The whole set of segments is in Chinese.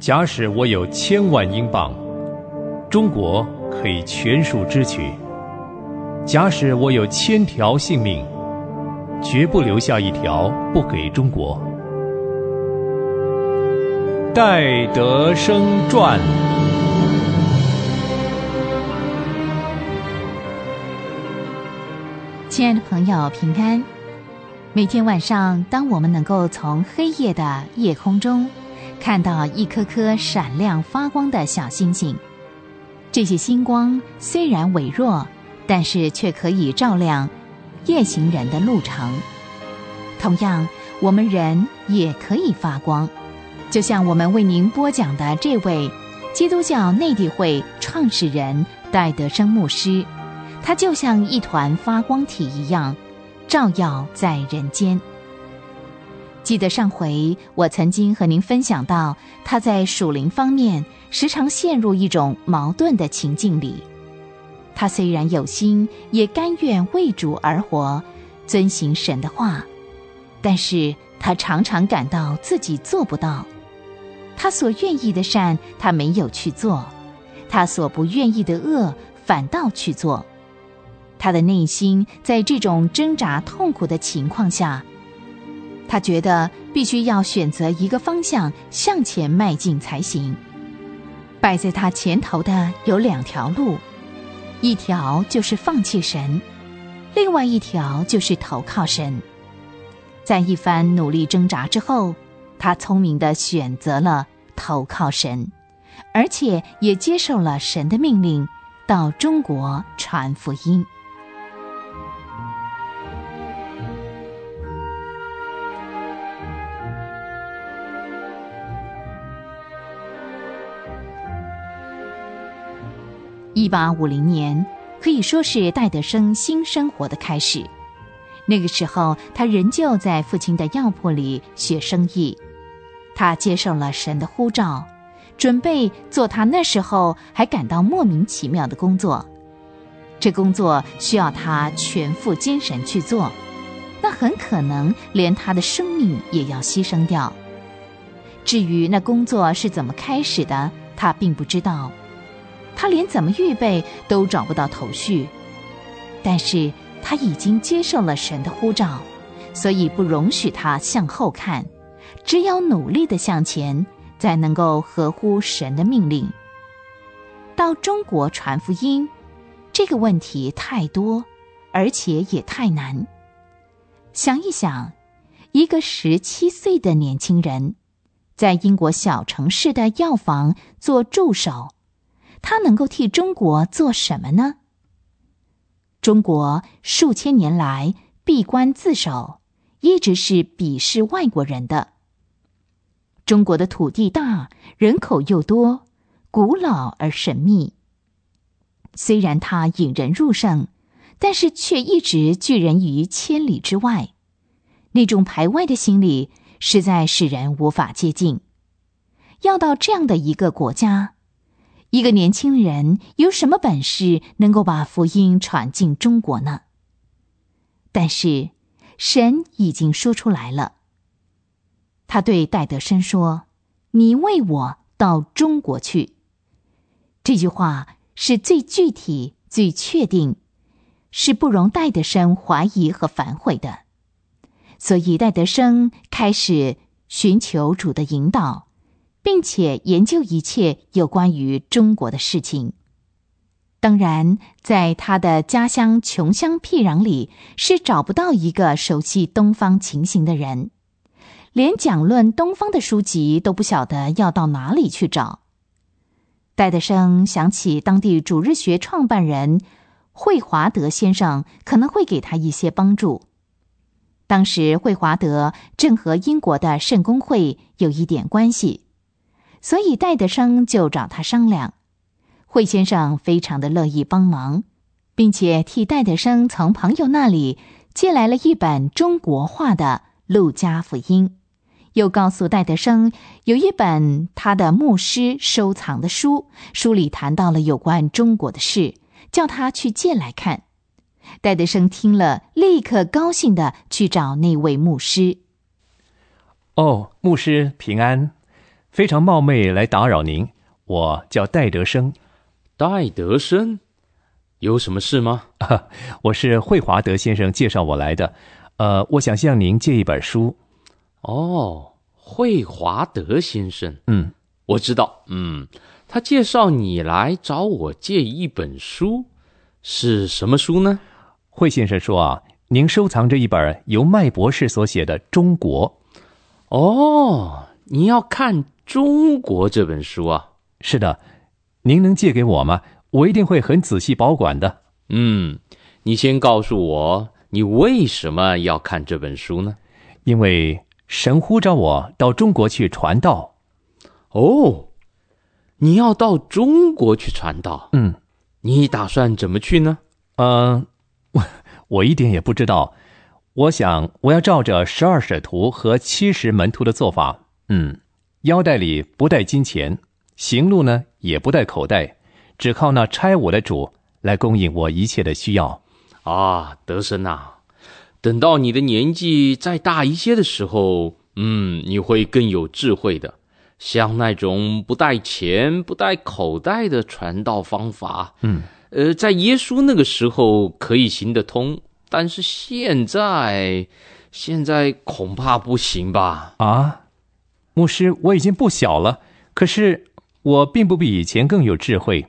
假使我有千万英镑，中国可以全数支取；假使我有千条性命，绝不留下一条不给中国。戴德生传。亲爱的朋友，平安。每天晚上，当我们能够从黑夜的夜空中看到一颗颗闪亮发光的小星星，这些星光虽然微弱，但是却可以照亮夜行人的路程。同样，我们人也可以发光，就像我们为您播讲的这位基督教内地会创始人戴德生牧师，他就像一团发光体一样。照耀在人间。记得上回我曾经和您分享到，他在属灵方面时常陷入一种矛盾的情境里。他虽然有心，也甘愿为主而活，遵行神的话，但是他常常感到自己做不到。他所愿意的善，他没有去做；他所不愿意的恶，反倒去做。他的内心在这种挣扎痛苦的情况下，他觉得必须要选择一个方向向前迈进才行。摆在他前头的有两条路，一条就是放弃神，另外一条就是投靠神。在一番努力挣扎之后，他聪明的选择了投靠神，而且也接受了神的命令，到中国传福音。八五零年可以说是戴德生新生活的开始。那个时候，他仍旧在父亲的药铺里学生意。他接受了神的呼召，准备做他那时候还感到莫名其妙的工作。这工作需要他全副精神去做，那很可能连他的生命也要牺牲掉。至于那工作是怎么开始的，他并不知道。他连怎么预备都找不到头绪，但是他已经接受了神的呼召，所以不容许他向后看，只有努力的向前，才能够合乎神的命令。到中国传福音，这个问题太多，而且也太难。想一想，一个十七岁的年轻人，在英国小城市的药房做助手。他能够替中国做什么呢？中国数千年来闭关自守，一直是鄙视外国人的。中国的土地大，人口又多，古老而神秘。虽然它引人入胜，但是却一直拒人于千里之外。那种排外的心理，实在使人无法接近。要到这样的一个国家。一个年轻人有什么本事能够把福音传进中国呢？但是神已经说出来了。他对戴德生说：“你为我到中国去。”这句话是最具体、最确定，是不容戴德生怀疑和反悔的。所以戴德生开始寻求主的引导。并且研究一切有关于中国的事情。当然，在他的家乡穷乡僻壤里，是找不到一个熟悉东方情形的人，连讲论东方的书籍都不晓得要到哪里去找。戴德生想起当地主日学创办人惠华德先生可能会给他一些帮助。当时惠华德正和英国的圣公会有一点关系。所以戴德生就找他商量，惠先生非常的乐意帮忙，并且替戴德生从朋友那里借来了一本中国画的《路加福音》，又告诉戴德生有一本他的牧师收藏的书，书里谈到了有关中国的事，叫他去借来看。戴德生听了，立刻高兴的去找那位牧师。哦，牧师平安。非常冒昧来打扰您，我叫戴德生。戴德生，有什么事吗？我是惠华德先生介绍我来的。呃，我想向您借一本书。哦，惠华德先生，嗯，我知道。嗯，他介绍你来找我借一本书，是什么书呢？惠先生说啊，您收藏着一本由麦博士所写的《中国》。哦，你要看。中国这本书啊，是的，您能借给我吗？我一定会很仔细保管的。嗯，你先告诉我，你为什么要看这本书呢？因为神呼召我到中国去传道。哦，你要到中国去传道？嗯，你打算怎么去呢？嗯，我 我一点也不知道。我想我要照着十二使徒和七十门徒的做法。嗯。腰带里不带金钱，行路呢也不带口袋，只靠那差我的主来供应我一切的需要。啊，德生呐，等到你的年纪再大一些的时候，嗯，你会更有智慧的。像那种不带钱、不带口袋的传道方法，嗯，呃，在耶稣那个时候可以行得通，但是现在，现在恐怕不行吧？啊？牧师，我已经不小了，可是我并不比以前更有智慧。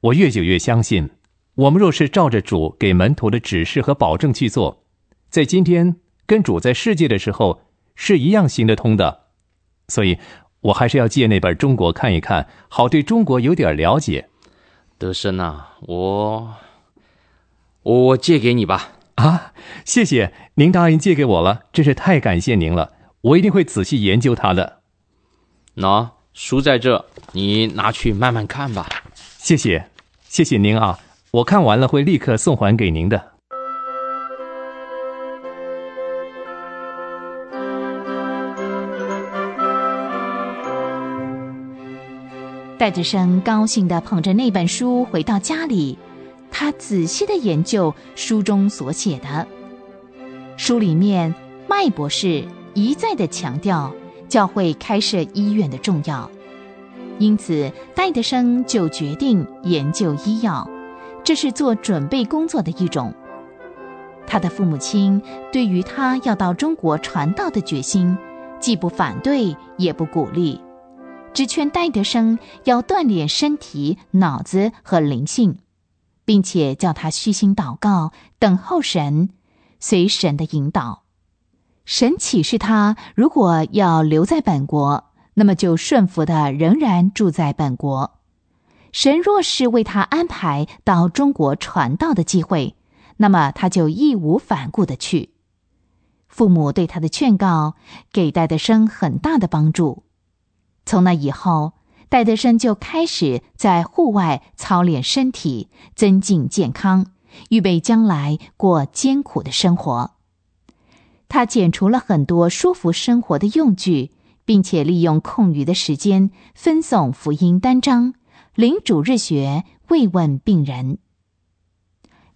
我越久越相信，我们若是照着主给门徒的指示和保证去做，在今天跟主在世界的时候是一样行得通的。所以，我还是要借那本《中国》看一看，好对中国有点了解。德生啊，我我借给你吧。啊，谢谢您答应借给我了，真是太感谢您了。我一定会仔细研究它的。喏，书在这，你拿去慢慢看吧。谢谢，谢谢您啊！我看完了会立刻送还给您的。戴志生高兴的捧着那本书回到家里，他仔细的研究书中所写的。书里面，麦博士。一再的强调教会开设医院的重要，因此戴德生就决定研究医药，这是做准备工作的一种。他的父母亲对于他要到中国传道的决心，既不反对也不鼓励，只劝戴德生要锻炼身体、脑子和灵性，并且叫他虚心祷告，等候神，随神的引导。神启示他，如果要留在本国，那么就顺服的仍然住在本国。神若是为他安排到中国传道的机会，那么他就义无反顾的去。父母对他的劝告，给戴德生很大的帮助。从那以后，戴德生就开始在户外操练身体，增进健康，预备将来过艰苦的生活。他剪除了很多舒服生活的用具，并且利用空余的时间分送福音单张、领主日学、慰问病人。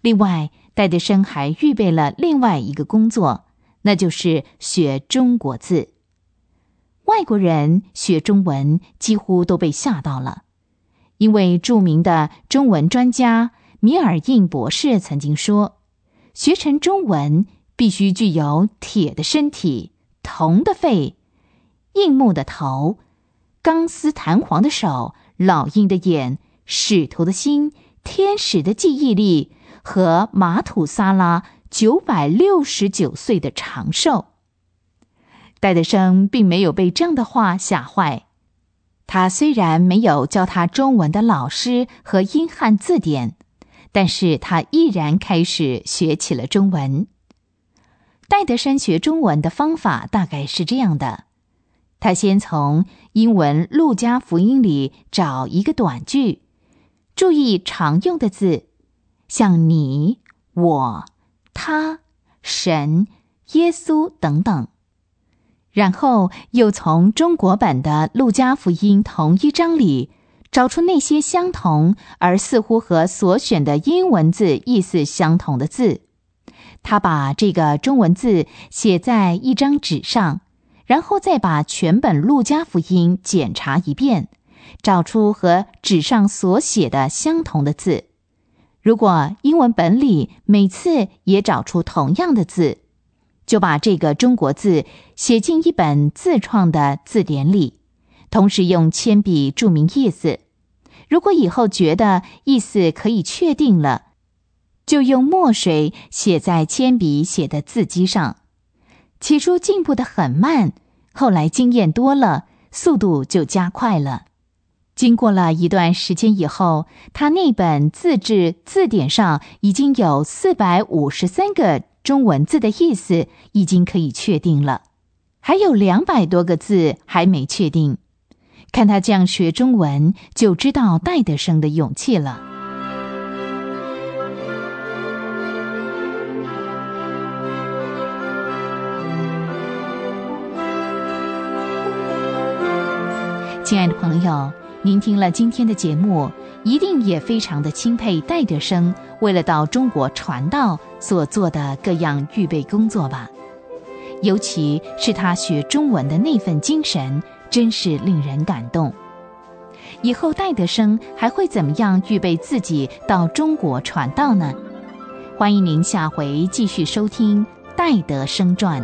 另外，戴德生还预备了另外一个工作，那就是学中国字。外国人学中文几乎都被吓到了，因为著名的中文专家米尔印博士曾经说：“学成中文。”必须具有铁的身体、铜的肺、硬木的头、钢丝弹簧的手、老鹰的眼、使徒的心、天使的记忆力和马土萨拉九百六十九岁的长寿。戴德生并没有被这样的话吓坏。他虽然没有教他中文的老师和英汉字典，但是他毅然开始学起了中文。戴德生学中文的方法大概是这样的：他先从英文《路加福音》里找一个短句，注意常用的字，像你、我、他、神、耶稣等等；然后又从中国版的《路加福音》同一章里找出那些相同而似乎和所选的英文字意思相同的字。他把这个中文字写在一张纸上，然后再把全本《路加福音》检查一遍，找出和纸上所写的相同的字。如果英文本里每次也找出同样的字，就把这个中国字写进一本自创的字典里，同时用铅笔注明意思。如果以后觉得意思可以确定了，就用墨水写在铅笔写的字迹上。起初进步的很慢，后来经验多了，速度就加快了。经过了一段时间以后，他那本自制字典上已经有四百五十三个中文字的意思已经可以确定了，还有两百多个字还没确定。看他这样学中文，就知道戴德生的勇气了。亲爱的朋友，您听了今天的节目，一定也非常的钦佩戴德生为了到中国传道所做的各样预备工作吧。尤其是他学中文的那份精神，真是令人感动。以后戴德生还会怎么样预备自己到中国传道呢？欢迎您下回继续收听《戴德生传》。